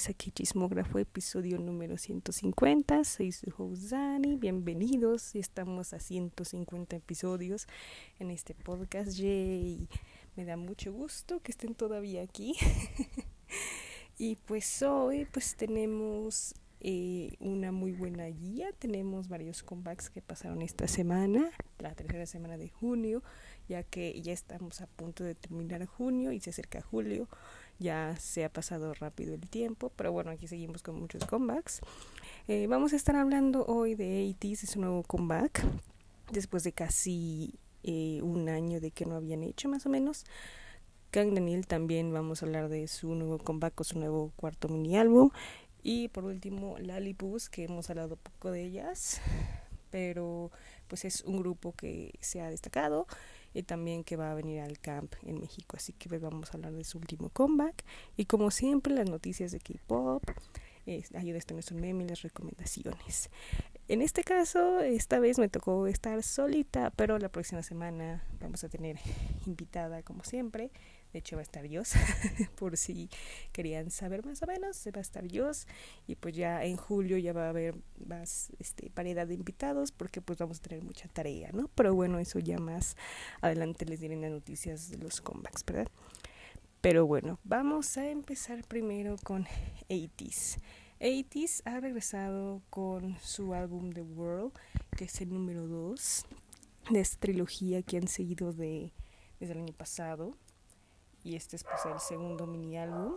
bienvenidos a Chismógrafo, episodio número 150. Soy su host Dani, bienvenidos. Estamos a 150 episodios en este podcast. Yay. Me da mucho gusto que estén todavía aquí. y pues hoy pues tenemos eh, una muy buena guía. Tenemos varios comebacks que pasaron esta semana, la tercera semana de junio, ya que ya estamos a punto de terminar junio y se acerca julio. Ya se ha pasado rápido el tiempo, pero bueno, aquí seguimos con muchos comebacks. Eh, vamos a estar hablando hoy de 80 es un nuevo comeback, después de casi eh, un año de que no habían hecho más o menos. Kang Daniel también vamos a hablar de su nuevo comeback o su nuevo cuarto mini álbum y por último, Lalipus, que hemos hablado poco de ellas, pero pues es un grupo que se ha destacado y también que va a venir al camp en México. Así que pues, vamos a hablar de su último comeback. Y como siempre, las noticias de K-pop, ayuda a nuestro meme y las recomendaciones. En este caso, esta vez me tocó estar solita, pero la próxima semana vamos a tener invitada como siempre. De hecho va a estar Dios, por si querían saber más o menos, va a estar Dios y pues ya en julio ya va a haber más este, variedad de invitados porque pues vamos a tener mucha tarea, ¿no? Pero bueno, eso ya más adelante les diré en las noticias de los comebacks, ¿verdad? Pero bueno, vamos a empezar primero con 80s. 80s ha regresado con su álbum The World, que es el número 2 de esta trilogía que han seguido de, desde el año pasado y este es pues el segundo mini álbum.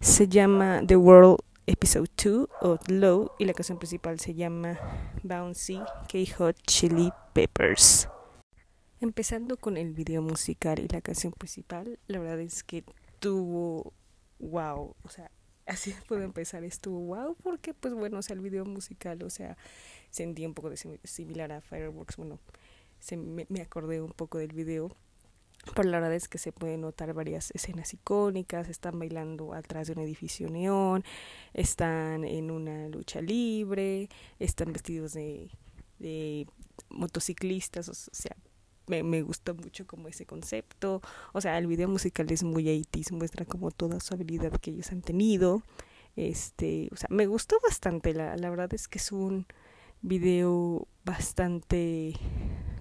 Se llama The World Episode 2 o Low y la canción principal se llama Bouncy K-Hot Chili Peppers. Empezando con el video musical y la canción principal, la verdad es que tuvo wow, o sea, así puedo empezar, estuvo wow, porque pues bueno, o sea, el video musical, o sea, sentí un poco de similar a Fireworks, bueno, se me, me acordé un poco del video pero la verdad es que se pueden notar varias escenas icónicas, están bailando atrás de un edificio neón, están en una lucha libre, están vestidos de, de motociclistas, o sea, me, me gustó mucho como ese concepto, o sea, el video musical es muy 80 muestra como toda su habilidad que ellos han tenido, este, o sea, me gustó bastante, la, la verdad es que es un video bastante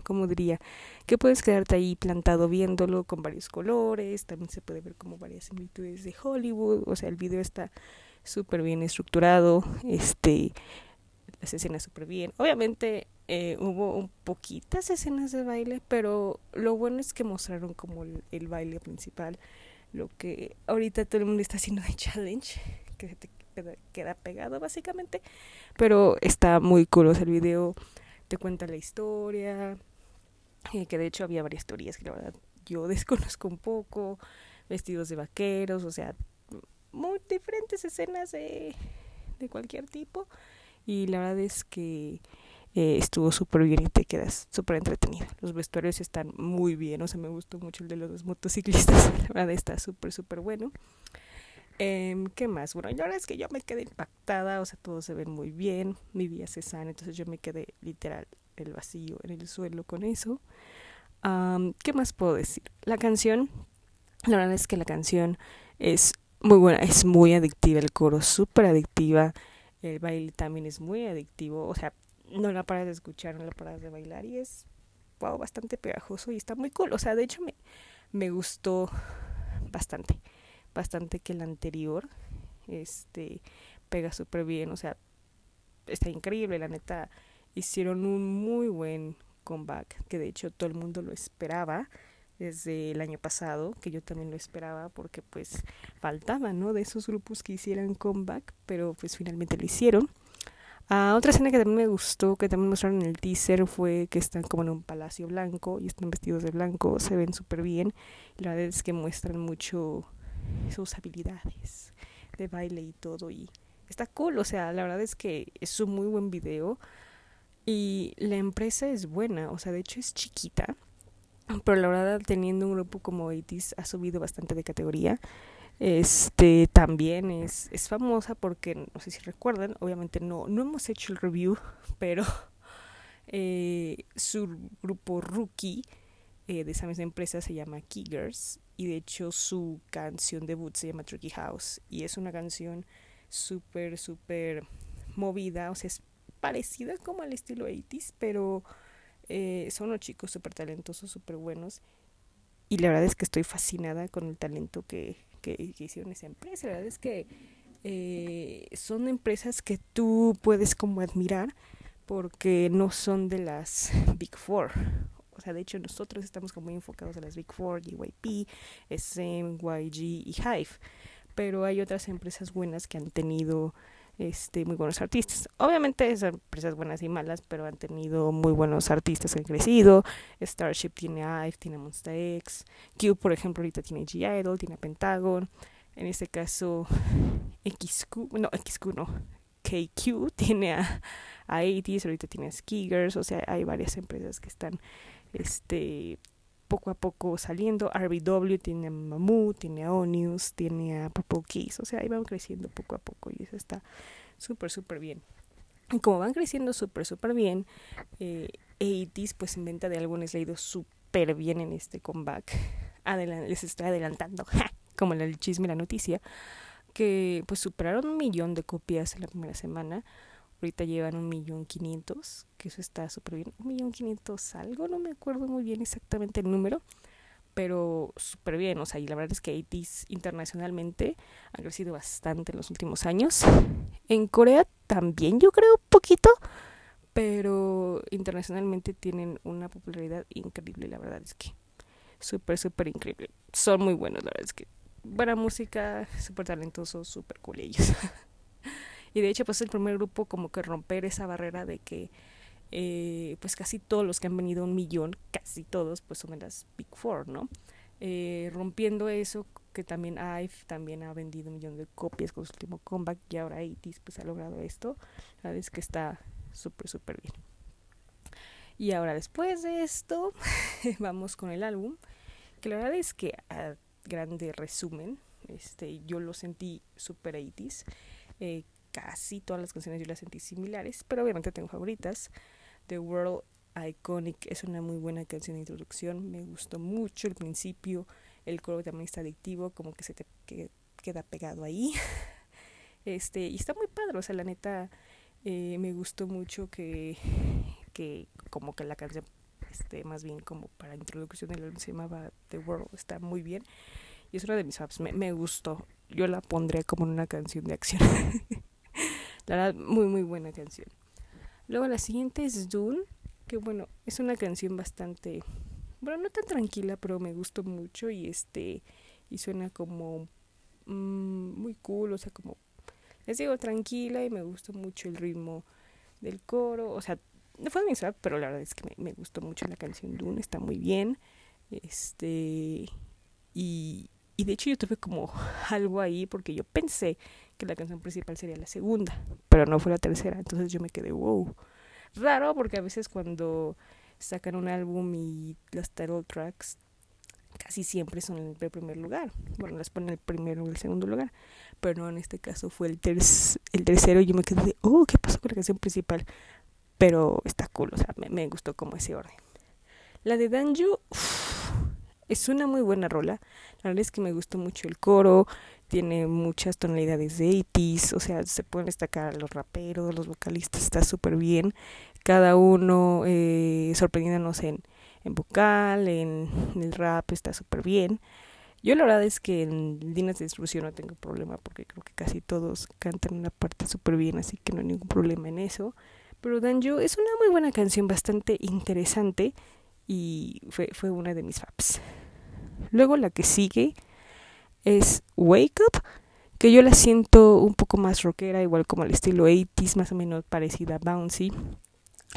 como diría, que puedes quedarte ahí plantado viéndolo con varios colores, también se puede ver como varias similitudes de Hollywood, o sea, el video está súper bien estructurado, este, las escenas súper bien. Obviamente eh, hubo un poquitas escenas de baile, pero lo bueno es que mostraron como el, baile principal, lo que ahorita todo el mundo está haciendo de challenge, que te queda, pegado básicamente, pero está muy cool, el video te cuenta la historia, que de hecho había varias teorías que la verdad yo desconozco un poco, vestidos de vaqueros, o sea, muy diferentes escenas de, de cualquier tipo y la verdad es que eh, estuvo súper bien y te quedas súper entretenida. Los vestuarios están muy bien, o sea, me gustó mucho el de los motociclistas, la verdad está súper, súper bueno. Eh, ¿Qué más? Bueno, la verdad es que yo me quedé impactada, o sea, todos se ven muy bien, mi vida se sana, entonces yo me quedé literal el vacío en el suelo con eso. ¿Qué más puedo decir? La canción, la verdad es que la canción es muy buena, es muy adictiva, el coro súper adictiva, el baile también es muy adictivo, o sea, no la paras de escuchar, no la paras de bailar y es wow, bastante pegajoso y está muy cool, o sea, de hecho me, me gustó bastante, bastante que el anterior, este, pega súper bien, o sea, está increíble, la neta, hicieron un muy buen comeback, que de hecho todo el mundo lo esperaba desde el año pasado, que yo también lo esperaba porque pues faltaba, ¿no? De esos grupos que hicieran comeback, pero pues finalmente lo hicieron. Ah, otra escena que también me gustó, que también mostraron en el teaser, fue que están como en un palacio blanco y están vestidos de blanco, se ven súper bien. Y la verdad es que muestran mucho sus habilidades de baile y todo. Y está cool, o sea, la verdad es que es un muy buen video. Y la empresa es buena, o sea, de hecho es chiquita, pero la verdad teniendo un grupo como Itis ha subido bastante de categoría. Este también es, es famosa porque, no sé si recuerdan, obviamente no, no hemos hecho el review, pero eh, su grupo Rookie eh, de esa misma empresa se llama Kiggers y de hecho su canción debut se llama Tricky House y es una canción súper, súper movida, o sea, es parecida como al estilo 80s, pero eh, son unos chicos súper talentosos, súper buenos. Y la verdad es que estoy fascinada con el talento que, que, hicieron esa empresa. La verdad es que eh, son empresas que tú puedes como admirar porque no son de las Big Four. O sea, de hecho nosotros estamos como muy enfocados en las Big Four, GYP, SM, YG y Hive. Pero hay otras empresas buenas que han tenido este, muy buenos artistas. Obviamente son empresas buenas y malas, pero han tenido muy buenos artistas que han crecido. Starship tiene IVE, tiene Monster X. Q, por ejemplo, ahorita tiene G-Idol, tiene Pentagon. En este caso, XQ, no, XQ no, KQ tiene a, a 80 ahorita tiene a Skiggers, o sea, hay varias empresas que están este poco a poco saliendo. RBW tiene a Mamu, tiene a Onius, tiene a Purple Keys, o sea, ahí van creciendo poco a poco y eso está súper, súper bien. Y como van creciendo súper, súper bien, eh, 80 pues en venta de álbumes le ha ido súper bien en este comeback. les estoy adelantando, como el chisme y la noticia, que pues superaron un millón de copias en la primera semana. Ahorita llevan un millón quinientos, que eso está súper bien. Un millón quinientos algo, no me acuerdo muy bien exactamente el número, pero súper bien. O sea, y la verdad es que ATs internacionalmente han crecido bastante en los últimos años. En Corea también yo creo poquito, pero internacionalmente tienen una popularidad increíble, la verdad es que súper, súper increíble. Son muy buenos, la verdad es que buena música, súper talentosos, súper cool ellos. Y de hecho, pues el primer grupo como que romper esa barrera de que eh, pues casi todos los que han venido un millón, casi todos, pues son de las Big Four, ¿no? Eh, rompiendo eso, que también IVE también ha vendido un millón de copias con su último comeback y ahora ITIS pues ha logrado esto. La es que está súper, súper bien. Y ahora después de esto, vamos con el álbum, que la verdad es que a grande resumen, este, yo lo sentí súper 80s. Eh, casi todas las canciones yo las sentí similares, pero obviamente tengo favoritas. The World Iconic es una muy buena canción de introducción, me gustó mucho el principio, el coro también está adictivo, como que se te queda pegado ahí. Este, y está muy padre, o sea, la neta eh, me gustó mucho que, que como que la canción este, más bien como para introducción del se llamaba The World, está muy bien. Y es una de mis faps, me, me gustó. Yo la pondré como en una canción de acción. La verdad, muy, muy buena canción. Luego la siguiente es Dune, que bueno, es una canción bastante, bueno, no tan tranquila, pero me gustó mucho y este, y suena como mm, muy cool, o sea, como, les digo, tranquila y me gustó mucho el ritmo del coro, o sea, no fue mi rap, pero la verdad es que me, me gustó mucho la canción Dune, está muy bien, este, y, y de hecho yo tuve como algo ahí porque yo pensé que la canción principal sería la segunda, pero no fue la tercera, entonces yo me quedé wow. Raro porque a veces cuando sacan un álbum y las title tracks casi siempre son el primer lugar. Bueno, las ponen el primero o el segundo lugar, pero no en este caso fue el, el tercero y yo me quedé de, oh, ¿qué pasó con la canción principal? Pero está cool, o sea, me, me gustó como ese orden. La de Danju, es una muy buena rola. La verdad es que me gustó mucho el coro, tiene muchas tonalidades de 80 o sea, se pueden destacar los raperos, los vocalistas, está súper bien. Cada uno eh, sorprendiéndonos en, en vocal, en, el rap, está súper bien. Yo la verdad es que en líneas de distribución no tengo problema porque creo que casi todos cantan una parte súper bien, así que no hay ningún problema en eso. Pero Danjo es una muy buena canción, bastante interesante y fue, fue una de mis faps. Luego la que sigue es Wake Up, que yo la siento un poco más rockera, igual como el estilo 80s, más o menos parecida a Bouncy,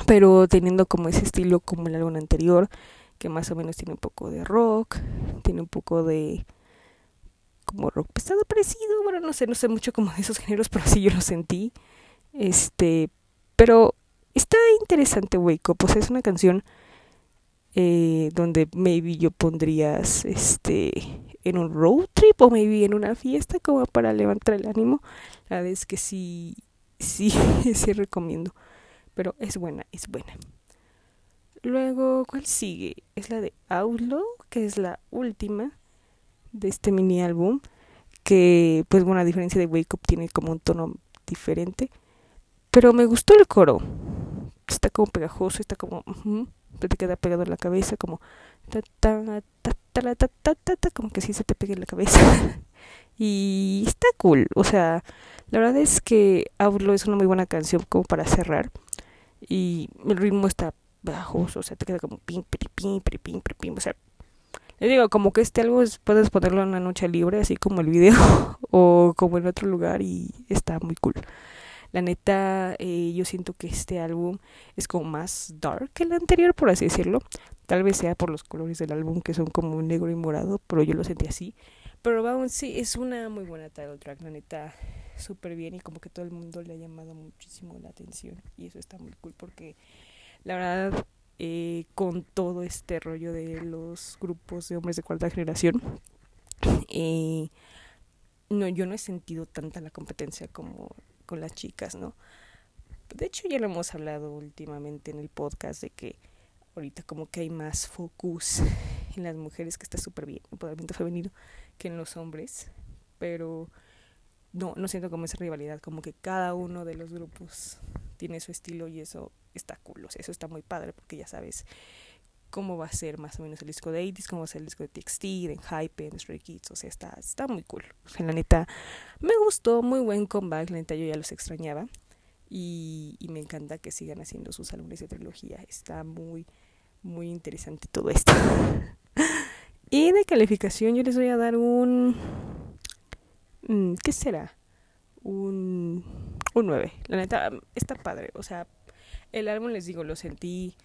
pero teniendo como ese estilo como el álbum anterior, que más o menos tiene un poco de rock, tiene un poco de como rock pesado parecido, bueno, no sé, no sé mucho como de esos géneros, pero así yo lo sentí. Este, pero está interesante Wake Up, pues es una canción eh, donde maybe yo pondrías este en un road trip o maybe en una fiesta como para levantar el ánimo. La verdad es que sí, sí, sí recomiendo. Pero es buena, es buena. Luego, ¿cuál sigue? Es la de Outlaw, que es la última de este mini álbum. que, pues bueno, a diferencia de Wake Up, tiene como un tono diferente. Pero me gustó el coro. Está como pegajoso, está como... te queda pegado en la cabeza, como... como que sí se te pega en la cabeza. y está cool. O sea, la verdad es que Outlaw es una muy buena canción como para cerrar. Y el ritmo está bajoso, o sea, te queda como pim, pim, pim, pim, pim, o sea, le digo, como que este algo puedes ponerlo en una noche libre, así como el video, o como en otro lugar y está muy cool. La neta, eh, yo siento que este álbum es como más dark que el anterior, por así decirlo. Tal vez sea por los colores del álbum que son como negro y morado, pero yo lo sentí así. Pero vamos, sí, es una muy buena title track, la neta, súper bien y como que todo el mundo le ha llamado muchísimo la atención. Y eso está muy cool porque la verdad, eh, con todo este rollo de los grupos de hombres de cuarta generación, eh, no, yo no he sentido tanta la competencia como con las chicas, ¿no? De hecho, ya lo hemos hablado últimamente en el podcast de que ahorita como que hay más focus en las mujeres, que está súper bien, empoderamiento femenino, que en los hombres, pero no, no siento como esa rivalidad, como que cada uno de los grupos tiene su estilo y eso está cool, eso está muy padre porque ya sabes cómo va a ser más o menos el disco de 80 cómo va a ser el disco de TXT, de Hype, de Stray Kids, o sea, está, está muy cool. La neta, me gustó, muy buen comeback, la neta yo ya los extrañaba y, y me encanta que sigan haciendo sus álbumes de trilogía, está muy, muy interesante todo esto. y de calificación yo les voy a dar un... Mm, ¿Qué será? Un, un 9. La neta, está padre, o sea, el álbum les digo, lo sentí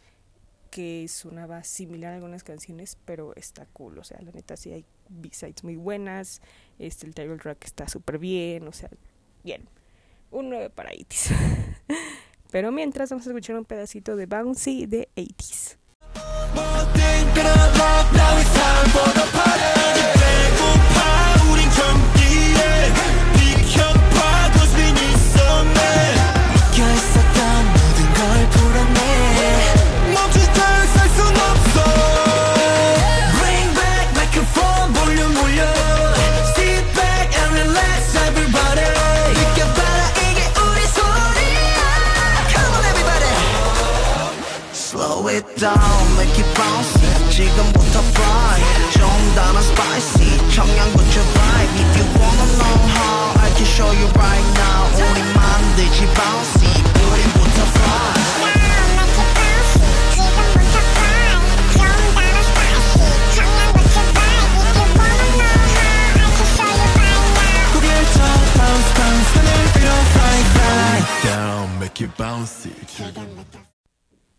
que sonaba similar a algunas canciones, pero está cool, o sea, la neta sí hay B-sides muy buenas, este, el title track está súper bien, o sea, bien, un 9 para 80s. pero mientras vamos a escuchar un pedacito de Bouncy de 80s.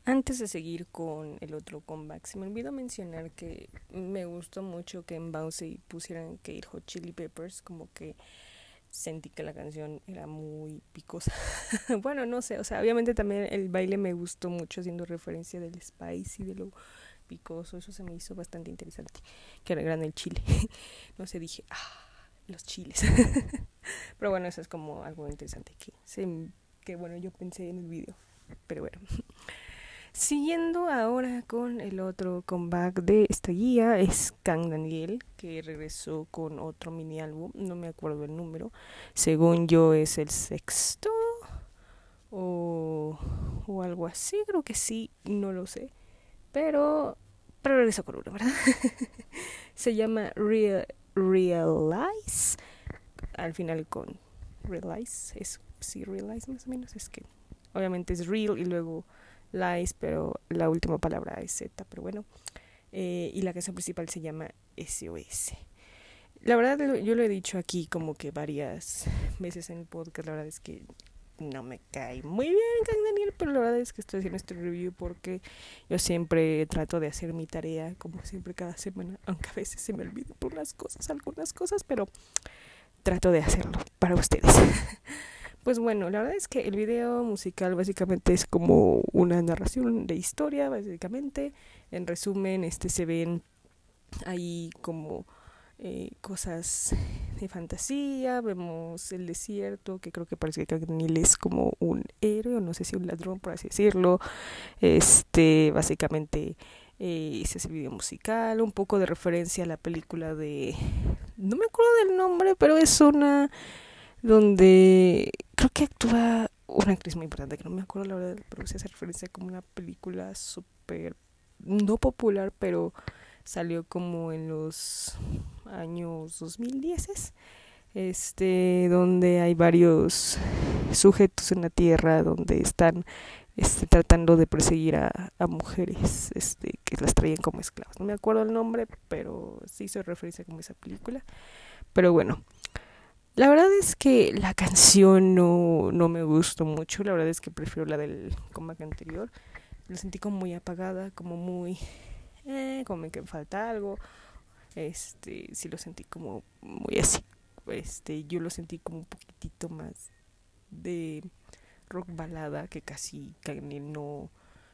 Antes de seguir con el otro comeback, se me olvidó mencionar que me gustó mucho que en Bouncy pusieran que ir Hot Chili Peppers, como que sentí que la canción era muy picosa. bueno, no sé, o sea, obviamente también el baile me gustó mucho haciendo referencia del spicy, de lo picoso, eso se me hizo bastante interesante, que gran el chile. no sé, dije, ah, los chiles. pero bueno, eso es como algo interesante que, que bueno, yo pensé en el video, pero bueno. Siguiendo ahora con el otro comeback de esta guía es Kang Daniel, que regresó con otro mini álbum, no me acuerdo el número, según yo es el sexto o, o algo así, creo que sí, no lo sé, pero, pero regresó con uno, ¿verdad? Se llama Real, Realize, al final con Realize, es sí, Realize más o menos, es que obviamente es real y luego Lies, pero la última palabra es Z, pero bueno. Eh, y la canción principal se llama SOS. La verdad, yo lo he dicho aquí como que varias veces en el podcast, la verdad es que no me cae muy bien Kang Daniel, pero la verdad es que estoy haciendo este review porque yo siempre trato de hacer mi tarea, como siempre cada semana, aunque a veces se me olvida por unas cosas, algunas cosas, pero trato de hacerlo para ustedes. Pues bueno, la verdad es que el video musical básicamente es como una narración de historia, básicamente. En resumen, este se ven ahí como eh, cosas de fantasía, vemos el desierto, que creo que parece que Daniel es como un héroe, o no sé si un ladrón, por así decirlo. Este, básicamente eh, ese es el video musical, un poco de referencia a la película de no me acuerdo del nombre, pero es una donde creo que actúa una actriz muy importante, que no me acuerdo la verdad, pero se hace referencia como una película súper, no popular, pero salió como en los años 2010 este donde hay varios sujetos en la tierra donde están este, tratando de perseguir a, a, mujeres este, que las traían como esclavas. No me acuerdo el nombre, pero sí hizo referencia como esa película. Pero bueno, la verdad es que la canción no, no me gustó mucho. La verdad es que prefiero la del comeback anterior. La sentí como muy apagada, como muy... Eh, como que falta algo. Este, sí lo sentí como muy así. Este, yo lo sentí como un poquitito más de rock balada que casi no,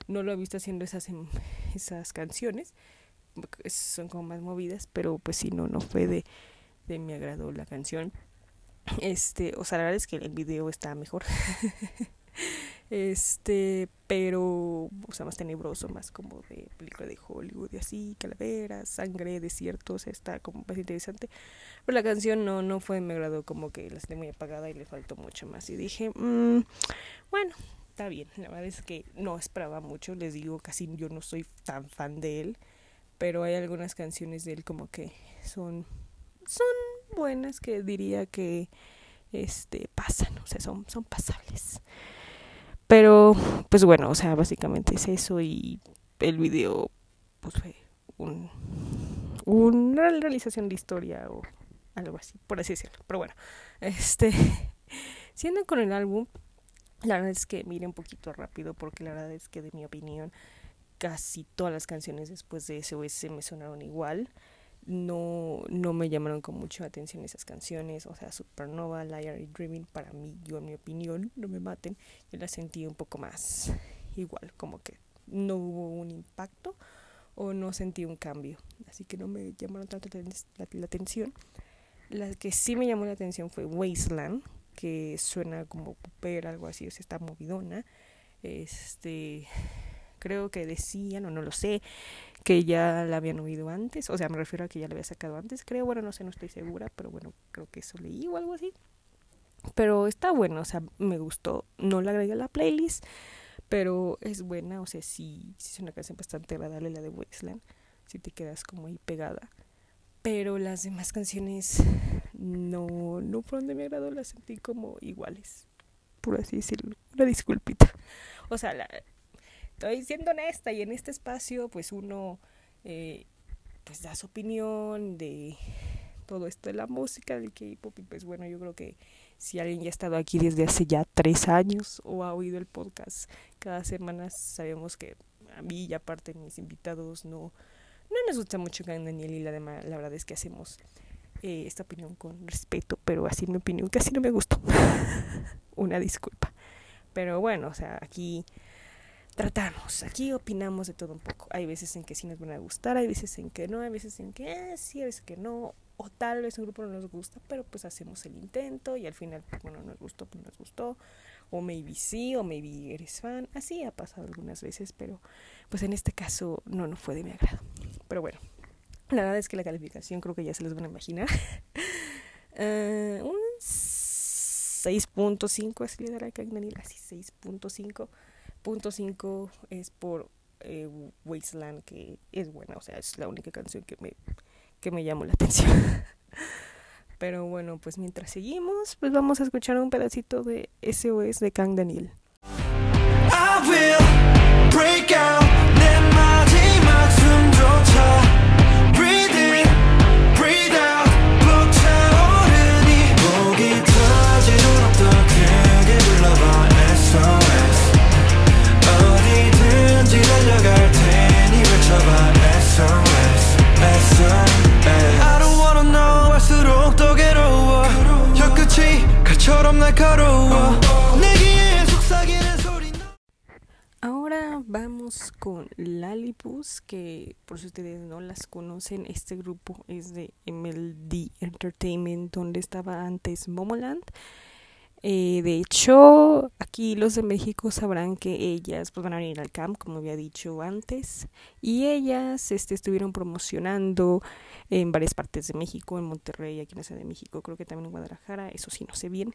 no lo he visto haciendo esas, em, esas canciones. Son como más movidas, pero pues sí, no, no fue de, de mi agrado la canción. Este, o sea, la verdad es que el video está mejor. Este, pero, o sea, más tenebroso, más como de película de Hollywood y así, calaveras, sangre, desiertos, está como más interesante. Pero la canción no, no fue, me agradó como que la sentí muy apagada y le faltó mucho más. Y dije, mmm, bueno, está bien. La verdad es que no esperaba mucho, les digo, casi yo no soy tan fan de él, pero hay algunas canciones de él como que son, son buenas que diría que este pasan, o sea, son, son pasables. Pero, pues bueno, o sea, básicamente es eso y el video, pues fue un, una realización de historia o algo así, por así decirlo. Pero bueno, este, siendo con el álbum, la verdad es que mire un poquito rápido porque la verdad es que de mi opinión casi todas las canciones después de SOS me sonaron igual no, no me llamaron con mucha atención esas canciones, o sea, Supernova, Liar y Dreaming, para mí, yo en mi opinión, no me maten, yo las sentí un poco más igual, como que no hubo un impacto o no sentí un cambio, así que no me llamaron tanto la, atención. La que sí me llamó la atención fue Wasteland, que suena como popera, algo así, o sea, está movidona. Este, creo que decían, o no lo sé, que ya la habían oído antes, o sea, me refiero a que ya la había sacado antes, creo, bueno, no sé, no estoy segura, pero bueno, creo que eso leí o algo así. Pero está bueno, o sea, me gustó, no la agregué a la playlist, pero es buena, o sea, sí, sí es una canción bastante agradable la de Wasteland, si te quedas como ahí pegada. Pero las demás canciones no, no fueron de mi agrado, las sentí como iguales, por así decirlo. Una disculpita. O sea, la, estoy siendo honesta y en este espacio pues uno eh, pues da su opinión de todo esto de la música, del K-pop y pues bueno, yo creo que si alguien ya ha estado aquí desde hace ya tres años o ha oído el podcast cada semana, sabemos que a mí y aparte mis invitados no, no nos gusta mucho Gang Daniel y la, la verdad es que hacemos eh, esta opinión con respeto, pero así mi opinión casi no me gustó. Una disculpa. Pero bueno, o sea, aquí tratamos. Aquí opinamos de todo un poco. Hay veces en que sí nos van a gustar, hay veces en que no, hay veces en que eh, sí, hay veces que no. O tal vez un grupo no nos gusta, pero pues hacemos el intento y al final, pues, bueno, nos gustó, pues nos gustó. O maybe sí, o maybe eres fan. Así ha pasado algunas veces, pero pues en este caso no, no fue de mi agrado. Pero bueno, la verdad es que la calificación creo que ya se les van a imaginar. uh, un 6.5 así le dará a Daniel, así 6.5 punto 5 es por eh, Wasteland, que es buena, o sea, es la única canción que me, que me llamó la atención. Pero bueno, pues mientras seguimos, pues vamos a escuchar un pedacito de SOS de Kang Daniel. Ahora vamos con Lalipus, que por si ustedes no las conocen, este grupo es de MLD Entertainment, donde estaba antes Momoland. Eh, de hecho, aquí los de México sabrán que ellas pues, van a venir al camp, como había dicho antes, y ellas este, estuvieron promocionando en varias partes de México, en Monterrey, aquí en la Ciudad de México, creo que también en Guadalajara, eso sí, no sé bien,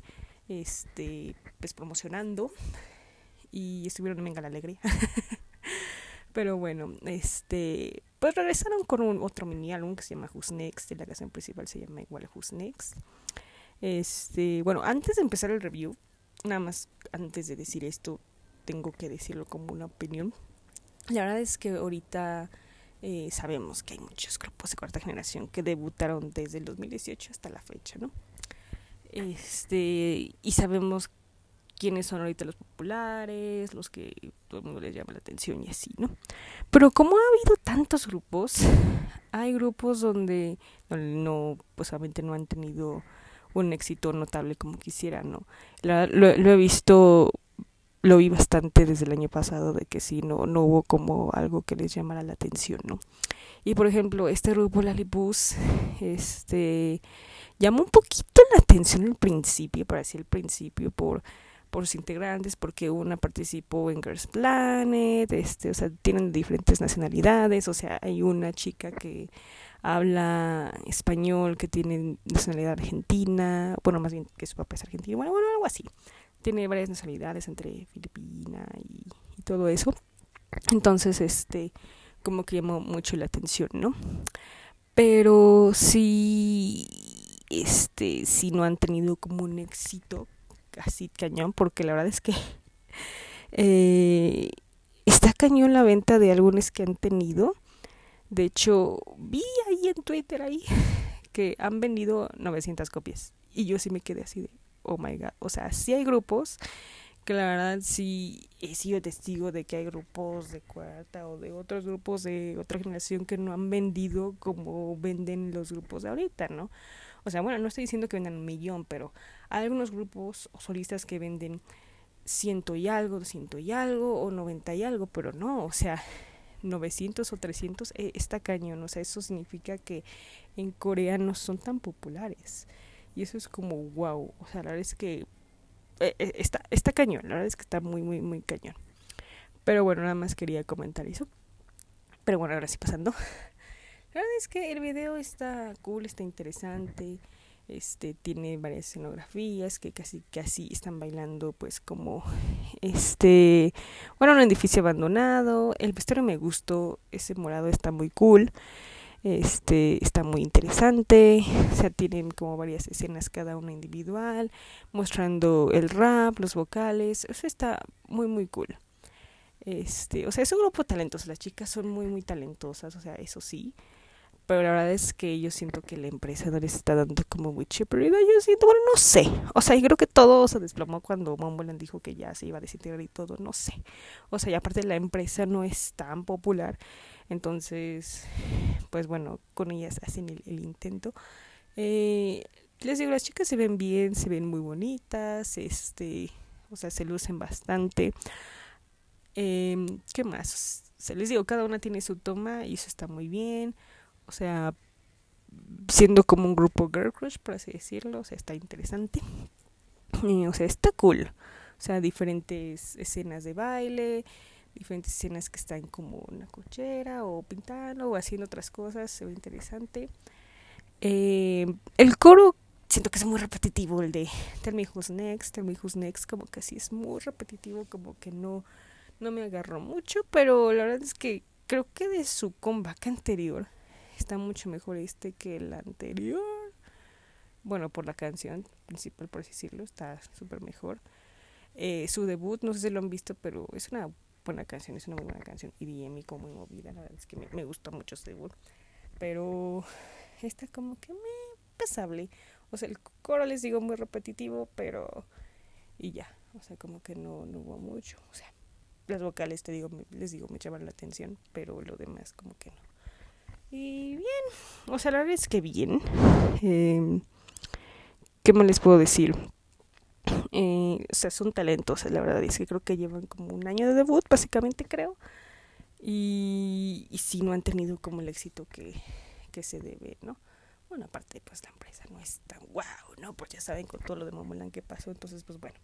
este, pues promocionando, y estuvieron en Venga la Alegría. Pero bueno, este, pues regresaron con un otro mini álbum que se llama Who's Next, y la canción principal se llama igual Who's Next. Este, bueno, antes de empezar el review, nada más antes de decir esto, tengo que decirlo como una opinión. La verdad es que ahorita eh, sabemos que hay muchos grupos de cuarta generación que debutaron desde el 2018 hasta la fecha, ¿no? Este, y sabemos quiénes son ahorita los populares, los que todo el mundo les llama la atención y así, ¿no? Pero como ha habido tantos grupos, hay grupos donde no, no pues obviamente no han tenido un éxito notable como quisiera, ¿no? lo, lo, he visto, lo vi bastante desde el año pasado de que sí, no, no hubo como algo que les llamara la atención, ¿no? Y por ejemplo, este grupo Lalibus, este, llamó un poquito la atención al principio, para decir el principio, por por sus integrantes, porque una participó en Girls Planet, este, o sea, tienen diferentes nacionalidades, o sea, hay una chica que habla español, que tiene nacionalidad argentina, bueno, más bien que su papá es argentino, bueno, bueno, algo así. Tiene varias nacionalidades entre Filipina y, todo eso. Entonces, este, como que llamó mucho la atención, ¿no? Pero sí, este, sí no han tenido como un éxito así cañón, porque la verdad es que eh, está cañón la venta de álbumes que han tenido. De hecho, vi ahí en Twitter ahí que han vendido 900 copias. Y yo sí me quedé así de, oh my god. O sea, sí hay grupos que la verdad sí he sido testigo de que hay grupos de cuarta o de otros grupos de otra generación que no han vendido como venden los grupos de ahorita, ¿no? O sea, bueno, no estoy diciendo que vendan un millón, pero hay algunos grupos o solistas que venden ciento y algo, ciento y algo o noventa y algo, pero no, o sea, 900 o 300 eh, está cañón, o sea, eso significa que en Corea no son tan populares. Y eso es como wow, o sea, la verdad es que eh, eh, está, está cañón, la verdad es que está muy, muy, muy cañón. Pero bueno, nada más quería comentar eso. Pero bueno, ahora sí pasando. La verdad es que el video está cool, está interesante este tiene varias escenografías que casi casi están bailando pues como este bueno un edificio abandonado. El vestuario me gustó ese morado está muy cool este está muy interesante. O sea tienen como varias escenas cada una individual mostrando el rap los vocales eso está muy muy cool. Este o sea es un grupo talentoso las chicas son muy muy talentosas o sea eso sí pero la verdad es que yo siento que la empresa no les está dando como mucha prioridad. Yo siento, bueno, no sé. O sea, yo creo que todo se desplomó cuando Momboland dijo que ya se iba a desintegrar y todo, no sé. O sea, y aparte la empresa no es tan popular. Entonces, pues bueno, con ellas hacen el, intento. Eh, les digo, las chicas se ven bien, se ven muy bonitas, este, o sea, se lucen bastante. Eh, ¿Qué más? Se les digo, cada una tiene su toma y eso está muy bien o sea, siendo como un grupo girl crush, por así decirlo, o sea, está interesante. o sea, está cool. O sea, diferentes escenas de baile, diferentes escenas que están como en una cochera o pintando o haciendo otras cosas, se ve interesante. Eh, el coro siento que es muy repetitivo, el de Tell me who's next, Tell me who's next, como que sí es muy repetitivo, como que no, no me agarró mucho, pero la verdad es que creo que de su comeback anterior está mucho mejor este que el anterior. Bueno, por la canción principal, por así decirlo, está súper mejor. Eh, su debut, no sé si lo han visto, pero es una buena canción, es una muy buena canción. Y DM como muy movida, la verdad es que me, gusta mucho su debut. Pero está como que me pasable. O sea, el coro les digo muy repetitivo, pero. Y ya. O sea, como que no, no hubo mucho. O sea, las vocales, te digo, les digo, me llaman la atención, pero lo demás, como que no. Y bien, o sea, la verdad es que bien. Eh, ¿Qué más les puedo decir? Eh, o sea, son talentos, la verdad es que creo que llevan como un año de debut, básicamente creo. Y, y sí, no han tenido como el éxito que, que se debe, ¿no? Bueno, aparte, pues la empresa no es tan wow, ¿no? Pues ya saben con todo lo de Momoland que pasó, entonces, pues bueno.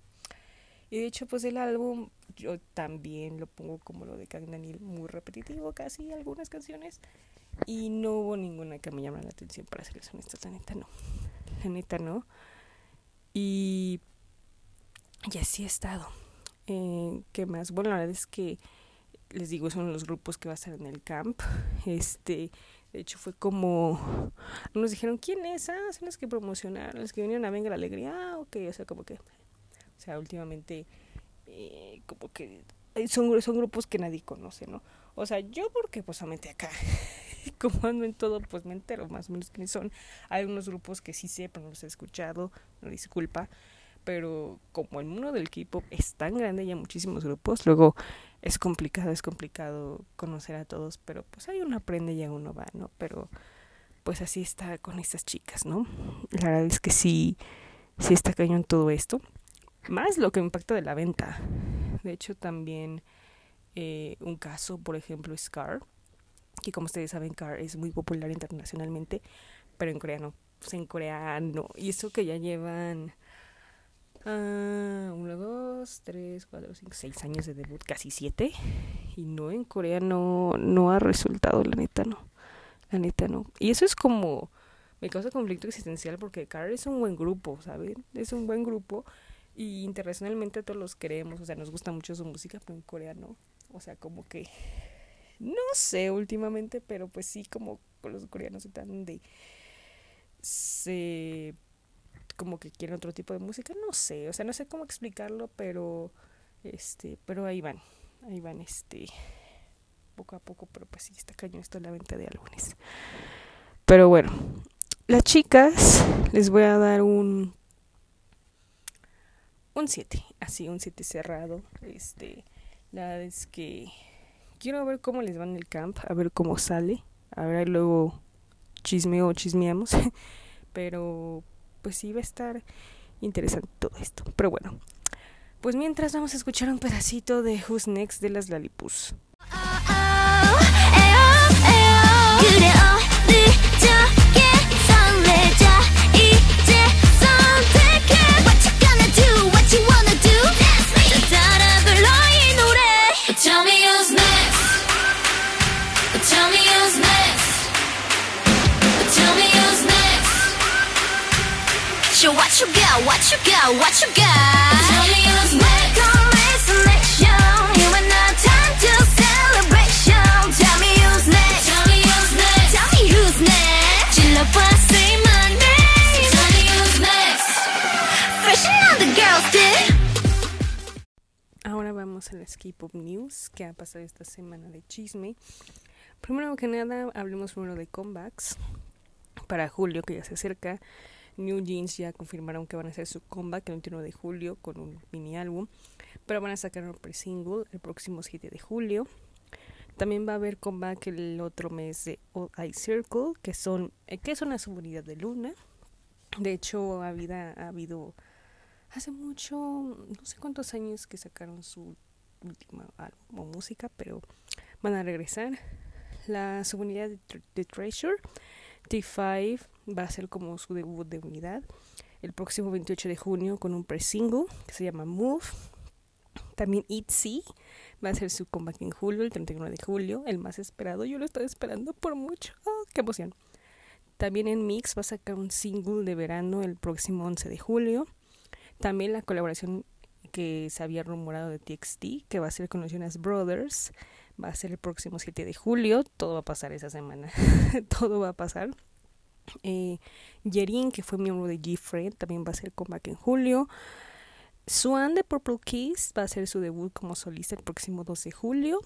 Y de hecho, pues el álbum yo también lo pongo como lo de Kang Daniel, muy repetitivo casi algunas canciones. Y no hubo ninguna que me llamara la atención para serles honestos, la neta no. La neta no. Y, y así ha estado. Eh, ¿Qué más? Bueno, la verdad es que les digo, son los grupos que va a estar en el camp. Este, de hecho fue como nos dijeron, ¿quién es? Ah, son los que promocionaron, los que vinieron a Venga la Alegría. Ah, ok, o sea, como que o sea, últimamente eh, como que son, son grupos que nadie conoce, ¿no? O sea, yo porque pues solamente acá, como ando en todo, pues me entero más o menos quiénes son. Hay unos grupos que sí sé, pero no los he escuchado, no disculpa. Pero como el mundo del K-pop es tan grande y hay muchísimos grupos, luego es complicado, es complicado conocer a todos, pero pues ahí uno aprende y uno va, ¿no? Pero pues así está con estas chicas, ¿no? La verdad es que sí, sí está cañón todo esto más lo que impacta de la venta. De hecho, también eh, un caso, por ejemplo, Scar, que como ustedes saben, Car es muy popular internacionalmente, pero en coreano, pues en coreano. Y eso que ya llevan uh, uno, dos, tres, cuatro, cinco, seis años de debut, casi siete. Y no, en coreano no ha resultado, la neta no. La neta no. Y eso es como, me causa conflicto existencial porque Car es un buen grupo, ¿saben? Es un buen grupo y internacionalmente todos los queremos, o sea, nos gusta mucho su música, pero en Corea no. O sea, como que no sé últimamente, pero pues sí como los coreanos se tratan de se como que quieren otro tipo de música, no sé, o sea, no sé cómo explicarlo, pero este, pero ahí van. Ahí van este poco a poco, pero pues sí está cañón esto la venta de álbumes. Pero bueno, las chicas les voy a dar un un 7, así un 7 cerrado. Este, la verdad es que quiero ver cómo les va en el camp, a ver cómo sale. A ver, luego chismeo, chismeamos. Pero pues sí va a estar interesante todo esto. Pero bueno, pues mientras vamos a escuchar un pedacito de Who's Next de las Lalipus. what you got, what you got, what you got. Tell me who's next. Come selection. You and I time to celebration. Tell me who's next. Tell me who's next. Tell me who's next. 질러봐, say my name. Tell me who's next. Freshen on the girls, did. Ahora vamos a las K-pop news que ha pasado esta semana de chisme. Primero que nada, hablemos primero de comebacks para julio que ya se acerca. New Jeans ya confirmaron que van a hacer su comeback el 21 de julio con un mini álbum, pero van a sacar un pre-single el próximo 7 de julio. También va a haber comeback el otro mes de All Eye Circle, que son eh, que es una subunidad de Luna. De hecho, ha habido, ha habido hace mucho, no sé cuántos años que sacaron su último álbum o música, pero van a regresar. La subunidad de Treasure T5 va a ser como su debut de unidad el próximo 28 de junio con un pre-single que se llama Move. También ITZY va a ser su comeback en julio, el 31 de julio, el más esperado. Yo lo estoy esperando por mucho. Oh, ¡Qué emoción! También en Mix va a sacar un single de verano el próximo 11 de julio. También la colaboración que se había rumorado de TXT, que va a ser con los Jonas Brothers, va a ser el próximo 7 de julio. Todo va a pasar esa semana. Todo va a pasar. Eh, Yerin, que fue miembro de G-Friend, también va a ser comeback en julio. Swan de Purple Kiss va a hacer su debut como solista el próximo 2 de julio.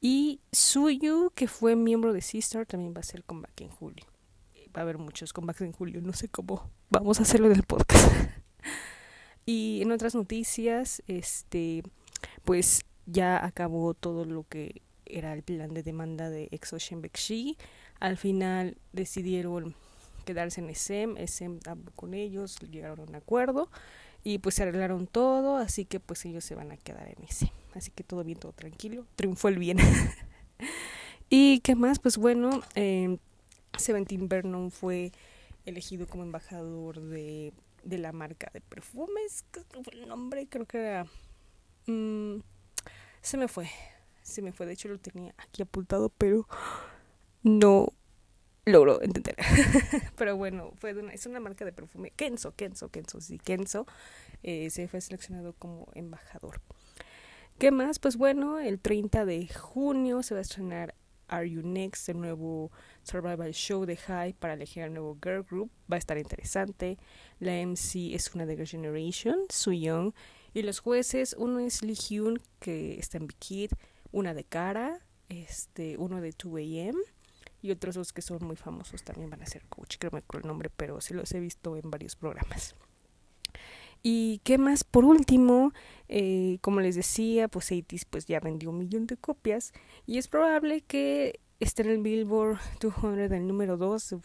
Y Suyu, que fue miembro de Sister, también va a hacer comeback en julio. Va a haber muchos comebacks en julio, no sé cómo vamos a hacerlo del podcast. y en otras noticias, este, pues ya acabó todo lo que era el plan de demanda de Exocean Bekshi. Al final decidieron quedarse en SM, SM habló con ellos, llegaron a un acuerdo y pues se arreglaron todo, así que pues ellos se van a quedar en ese. Así que todo bien, todo tranquilo, triunfó el bien. y qué más, pues bueno, eh, Seventeen Vernon fue elegido como embajador de, de la marca de perfumes. El nombre creo que era... Mm, se me fue. Se me fue. De hecho lo tenía aquí apuntado, pero no logro entender. pero bueno, fue una, es una marca de perfume. Kenzo, Kenzo, Kenzo. Sí, Kenzo eh, se fue seleccionado como embajador. ¿Qué más? Pues bueno, el 30 de junio se va a estrenar Are You Next, el nuevo survival show de High para elegir al nuevo girl group. Va a estar interesante. La MC es una de Girl Generation, Su Young. Y los jueces, uno es Lee Hyun, que está en Big Kid, una de Cara, este, uno de 2AM y otros dos que son muy famosos también van a ser coach, creo me acuerdo el nombre, pero sí los he visto en varios programas. Y qué más, por último, eh, como les decía, pues 80 pues ya vendió un millón de copias y es probable que esté en el Billboard 200 del número 2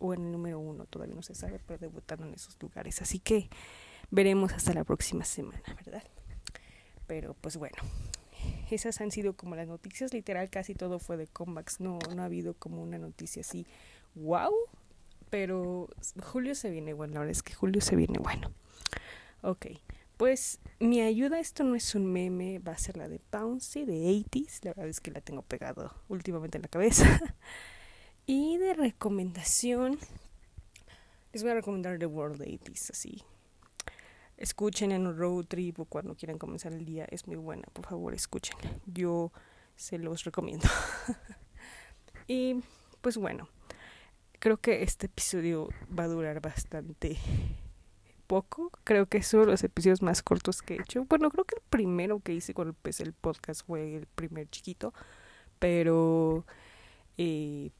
o en el número 1, todavía no se sabe, pero debutando en esos lugares. Así que veremos hasta la próxima semana, ¿verdad? Pero pues bueno, esas han sido como las noticias, literal casi todo fue de comebacks, no, no ha habido como una noticia así, wow, pero Julio se viene bueno, la verdad es que Julio se viene bueno. Ok, pues mi ayuda, esto no es un meme, va a ser la de Bouncy, de 80s, la verdad es que la tengo pegado últimamente en la cabeza. y de recomendación, les voy a recomendar The World 80s, así, escuchen en un road trip o cuando quieran comenzar el día, es muy buena, por favor escuchen, yo se los recomiendo. y pues bueno, creo que este episodio va a durar bastante poco, creo que es uno de los episodios más cortos que he hecho, bueno, creo que el primero que hice cuando empecé el podcast fue el primer chiquito, pero... Eh,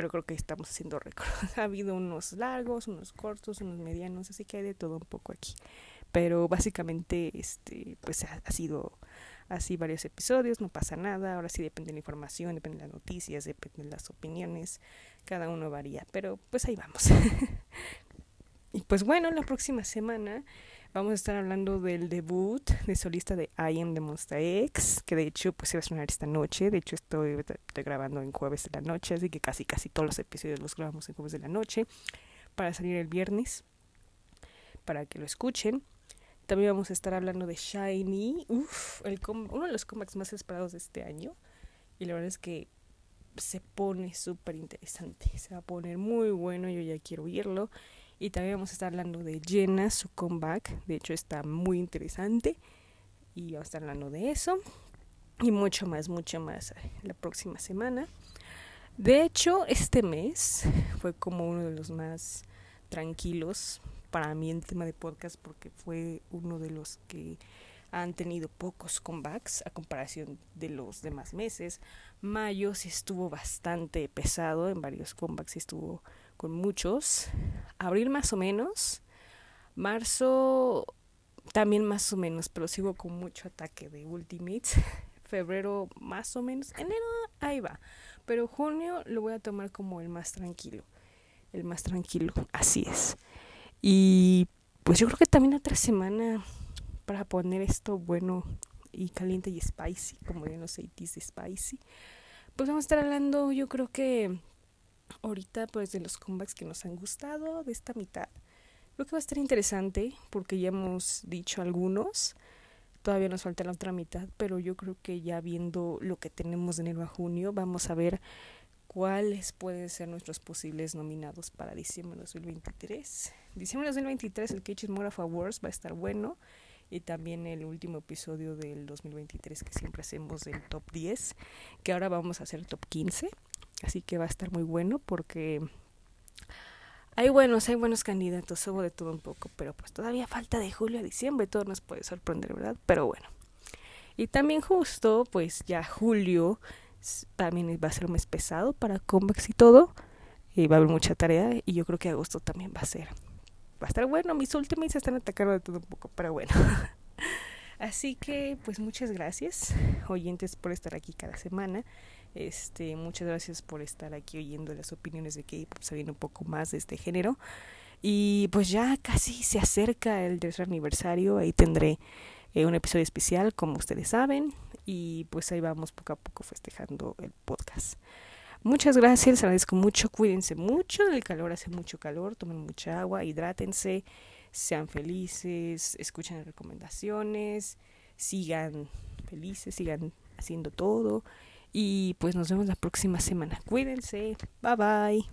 pero creo que estamos haciendo récord. ha habido unos largos, unos cortos, unos medianos, así que hay de todo un poco aquí. Pero básicamente, este, pues ha, sido así varios episodios, no pasa nada, ahora sí depende de la información, depende de las noticias, depende de las opiniones, cada uno varía, pero pues ahí vamos. y pues bueno, la próxima semana Vamos a estar hablando del debut de solista de I Am de Monster X, que de hecho pues se va a sonar esta noche. De hecho estoy, grabando en jueves de la noche, así que casi casi todos los episodios los grabamos en jueves de la noche para salir el viernes, para que lo escuchen. También vamos a estar hablando de Shiny, Uf, el uno de los cómics más esperados de este año. Y la verdad es que se pone súper interesante. Se va a poner muy bueno, yo ya quiero oírlo. Y también vamos a estar hablando de Jenna, su comeback. De hecho, está muy interesante. Y vamos a estar hablando de eso. Y mucho más, mucho más eh, la próxima semana. De hecho, este mes fue como uno de los más tranquilos para mí el tema de podcast porque fue uno de los que han tenido pocos comebacks a comparación de los demás meses. Mayo sí estuvo bastante pesado en varios comebacks, estuvo con muchos. Abril más o menos. Marzo también más o menos, pero sigo con mucho ataque de Ultimates. Febrero más o menos. Enero ahí va. Pero junio lo voy a tomar como el más tranquilo. El más tranquilo, así es. Y pues yo creo que también otra semana para poner esto bueno y caliente y spicy, como de los 80 spicy. Pues vamos a estar hablando, yo creo que ahorita pues de los comebacks que nos han gustado de esta mitad. Creo que va a estar interesante porque ya hemos dicho algunos. Todavía nos falta la otra mitad, pero yo creo que ya viendo lo que tenemos de enero a junio, vamos a ver cuáles pueden ser nuestros posibles nominados para diciembre de 2023. Diciembre de 2023 el Morafa Awards va a estar bueno y también el último episodio del 2023 que siempre hacemos del top 10, que ahora vamos a hacer top 15. Así que va a estar muy bueno porque hay buenos, hay buenos candidatos, hubo de todo un poco, pero pues todavía falta de julio a diciembre, todo nos puede sorprender, ¿verdad? Pero bueno. Y también justo, pues ya julio también va a ser un mes pesado para Combax y todo. Y va a haber mucha tarea y yo creo que agosto también va a ser. Va a estar bueno, mis últimos están atacando de todo un poco, pero bueno. Así que pues muchas gracias, oyentes, por estar aquí cada semana. Este, muchas gracias por estar aquí oyendo las opiniones de K-pop, sabiendo un poco más de este género. Y pues ya casi se acerca el tercer aniversario, ahí tendré eh, un episodio especial, como ustedes saben, y pues ahí vamos poco a poco festejando el podcast. Muchas gracias, les agradezco mucho, cuídense mucho. El calor, hace mucho calor, tomen mucha agua, hidrátense, sean felices, escuchen las recomendaciones, sigan felices, sigan haciendo todo. Y pues nos vemos la próxima semana. Cuídense. Bye bye.